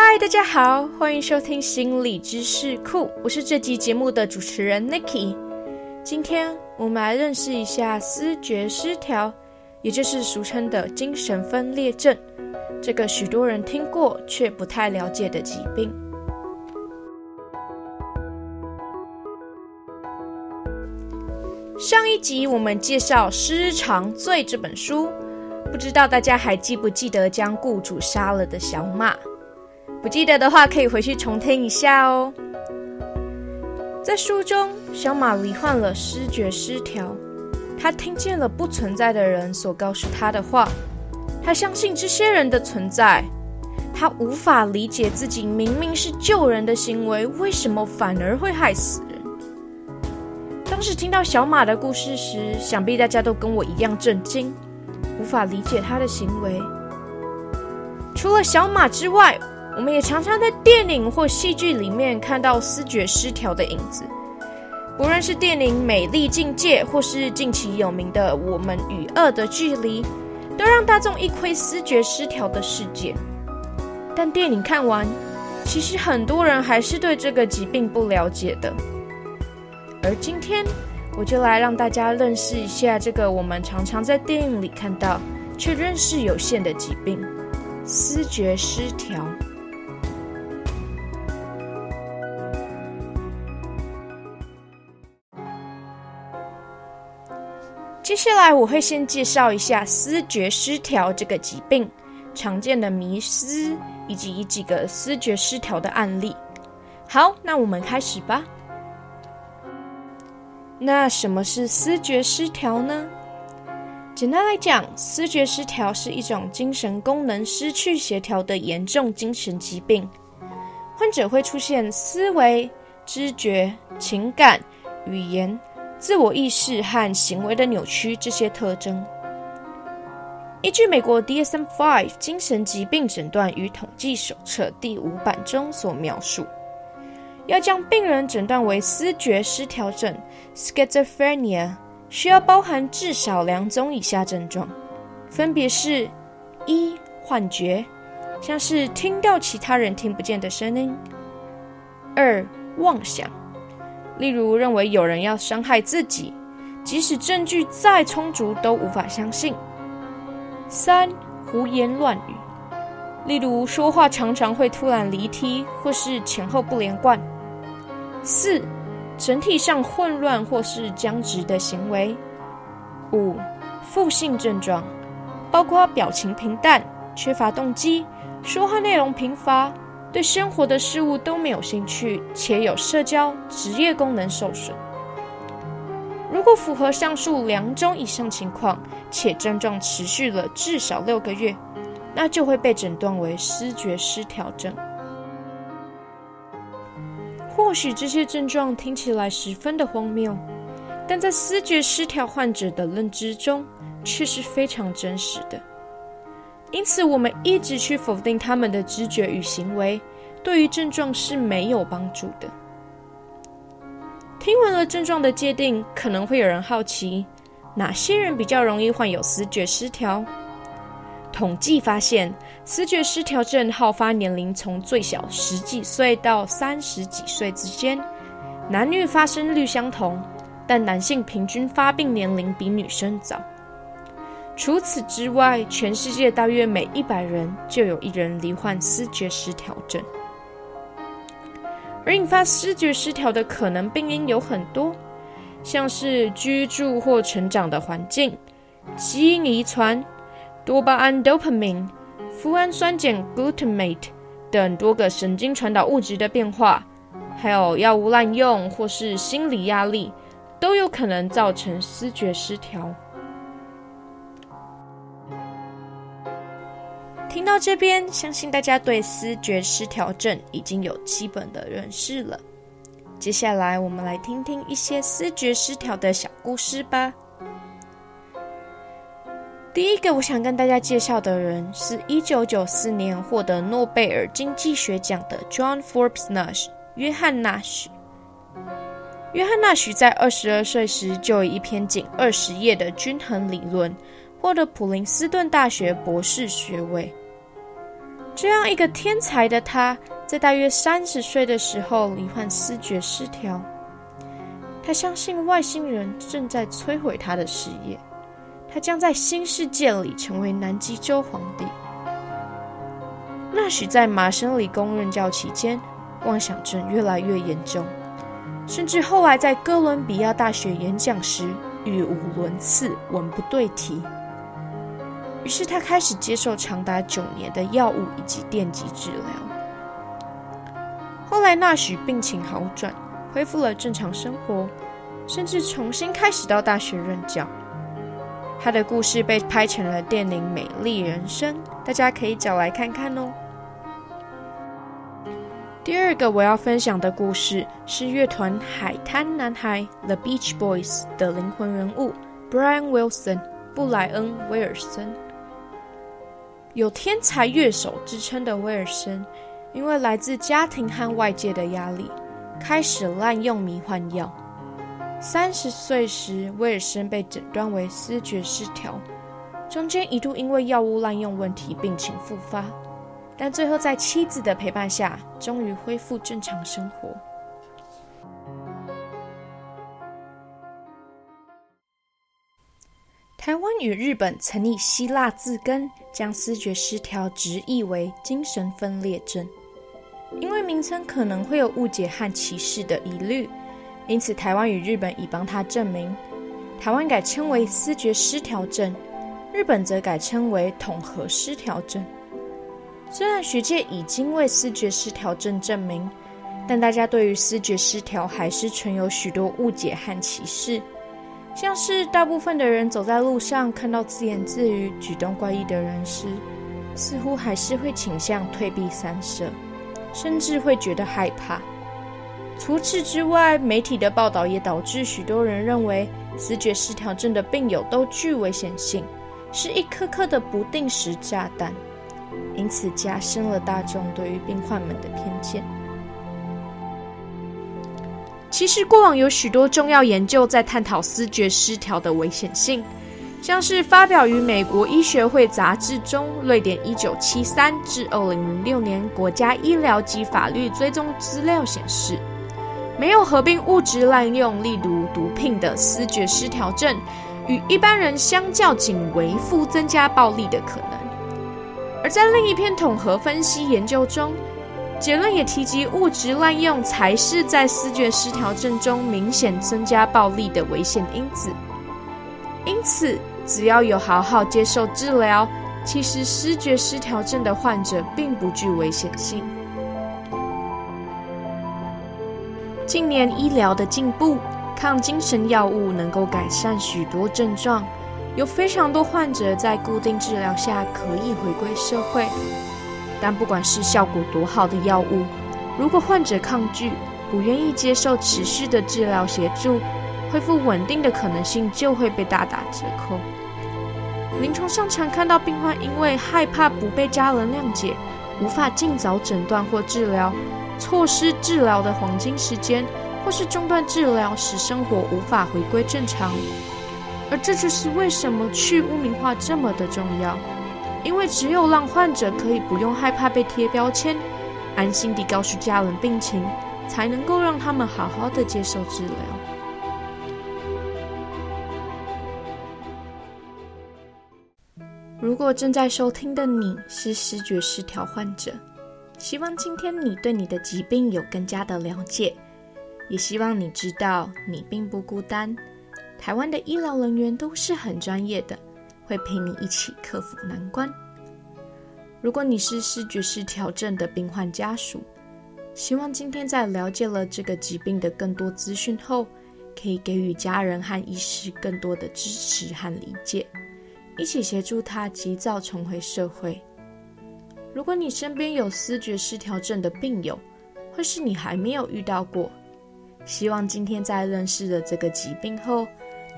嗨，大家好，欢迎收听心理知识库，我是这集节目的主持人 Nikki。今天我们来认识一下思觉失调，也就是俗称的精神分裂症，这个许多人听过却不太了解的疾病。上一集我们介绍《失常罪》这本书，不知道大家还记不记得将雇主杀了的小马？不记得的话，可以回去重听一下哦。在书中，小马罹患了失觉失调，他听见了不存在的人所告诉他的话，他相信这些人的存在，他无法理解自己明明是救人的行为，为什么反而会害死人。当时听到小马的故事时，想必大家都跟我一样震惊，无法理解他的行为。除了小马之外，我们也常常在电影或戏剧里面看到思觉失调的影子，不论是电影《美丽境界》或是近期有名的《我们与恶的距离》，都让大众一窥思觉失调的世界。但电影看完，其实很多人还是对这个疾病不了解的。而今天，我就来让大家认识一下这个我们常常在电影里看到却认识有限的疾病——思觉失调。接下来我会先介绍一下思觉失调这个疾病常见的迷思，以及几个思觉失调的案例。好，那我们开始吧。那什么是思觉失调呢？简单来讲，思觉失调是一种精神功能失去协调的严重精神疾病，患者会出现思维、知觉、情感、语言。自我意识和行为的扭曲这些特征，依据美国 DSM-5 精神疾病诊断与统计手册第五版中所描述，要将病人诊断为思觉失调症 （schizophrenia），需要包含至少两种以下症状，分别是：一、幻觉，像是听到其他人听不见的声音；二、妄想。例如，认为有人要伤害自己，即使证据再充足都无法相信。三、胡言乱语，例如说话常常会突然离题，或是前后不连贯。四、整体上混乱或是僵直的行为。五、负性症状，包括表情平淡、缺乏动机、说话内容贫乏。对生活的事物都没有兴趣，且有社交、职业功能受损。如果符合上述两种以上情况，且症状持续了至少六个月，那就会被诊断为失觉失调症。或许这些症状听起来十分的荒谬，但在思觉失调患者的认知中，却是非常真实的。因此，我们一直去否定他们的知觉与行为，对于症状是没有帮助的。听完了症状的界定，可能会有人好奇，哪些人比较容易患有思觉失调？统计发现，思觉失调症好发年龄从最小十几岁到三十几岁之间，男女发生率相同，但男性平均发病年龄比女生早。除此之外，全世界大约每一百人就有一人罹患思觉失调症。而引发思觉失调的可能病因有很多，像是居住或成长的环境、基因遗传、多巴胺 （dopamine）、脯氨酸碱 （glutamate） 等多个神经传导物质的变化，还有药物滥用或是心理压力，都有可能造成思觉失调。听到这边，相信大家对思觉失调症已经有基本的认识了。接下来，我们来听听一些思觉失调的小故事吧。第一个，我想跟大家介绍的人是一九九四年获得诺贝尔经济学奖的 John Forbes Nash（ 约翰纳许）。约翰纳许在二十二岁时就以一篇仅二十页的均衡理论获得普林斯顿大学博士学位。这样一个天才的他，在大约三十岁的时候罹患思觉失调。他相信外星人正在摧毁他的事业，他将在新世界里成为南极洲皇帝。纳许在麻省理工任教期间，妄想症越来越严重，甚至后来在哥伦比亚大学演讲时语无伦次、文不对题。于是他开始接受长达九年的药物以及电击治疗。后来纳许病情好转。恢复了正常生活，甚至重新开始到大学任教。他的故事被拍成了电影《美丽人生》，大家可以找来看看哦。第二个我要分享的故事是乐团海滩男孩 The Beach Boys 的灵魂人物 Brian Wilson 布莱恩·威尔森。有天才乐手之称的威尔森，因为来自家庭和外界的压力。开始滥用迷幻药。三十岁时，威尔森被诊断为思觉失调，中间一度因为药物滥用问题病情复发，但最后在妻子的陪伴下，终于恢复正常生活。台湾与日本曾以希腊字根，将思觉失调直译为精神分裂症。因为名称可能会有误解和歧视的疑虑，因此台湾与日本已帮他证明。台湾改称为思觉失调症，日本则改称为统合失调症。虽然学界已经为思觉失调症证明，但大家对于思觉失调还是存有许多误解和歧视，像是大部分的人走在路上看到自言自语、举动怪异的人时，似乎还是会倾向退避三舍。甚至会觉得害怕。除此之外，媒体的报道也导致许多人认为思觉失调症的病友都具危险性，是一颗颗的不定时炸弹，因此加深了大众对于病患们的偏见。其实，过往有许多重要研究在探讨思觉失调的危险性。像是发表于美国医学会杂志中，瑞典一九七三至二零零六年国家医疗及法律追踪资料显示，没有合并物质滥用，例如毒品的思觉失调症，与一般人相较仅为负增加暴力的可能。而在另一篇统合分析研究中，结论也提及物质滥用才是在思觉失调症中明显增加暴力的危险因子。因此，只要有好好接受治疗，其实失觉失调症的患者并不具危险性。近年医疗的进步，抗精神药物能够改善许多症状，有非常多患者在固定治疗下可以回归社会。但不管是效果多好的药物，如果患者抗拒，不愿意接受持续的治疗协助。恢复稳定的可能性就会被大打折扣。临床上常看到病患因为害怕不被家人谅解，无法尽早诊断或治疗，错失治疗的黄金时间，或是中断治疗，使生活无法回归正常。而这就是为什么去污名化这么的重要，因为只有让患者可以不用害怕被贴标签，安心地告诉家人病情，才能够让他们好好的接受治疗。如果正在收听的你是视觉失调患者，希望今天你对你的疾病有更加的了解，也希望你知道你并不孤单。台湾的医疗人员都是很专业的，会陪你一起克服难关。如果你是视觉失调症的病患家属，希望今天在了解了这个疾病的更多资讯后，可以给予家人和医师更多的支持和理解。一起协助他及早重回社会。如果你身边有思觉失调症的病友，或是你还没有遇到过，希望今天在认识了这个疾病后，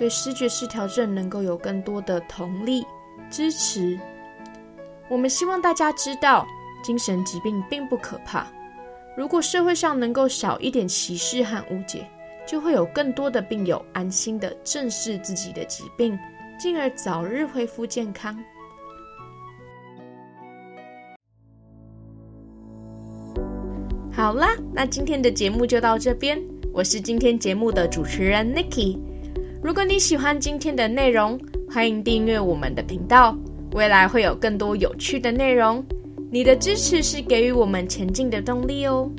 对视觉失调症能够有更多的同理支持。我们希望大家知道，精神疾病并不可怕。如果社会上能够少一点歧视和误解，就会有更多的病友安心的正视自己的疾病。进而早日恢复健康。好啦，那今天的节目就到这边。我是今天节目的主持人 Nikki。如果你喜欢今天的内容，欢迎订阅我们的频道，未来会有更多有趣的内容。你的支持是给予我们前进的动力哦。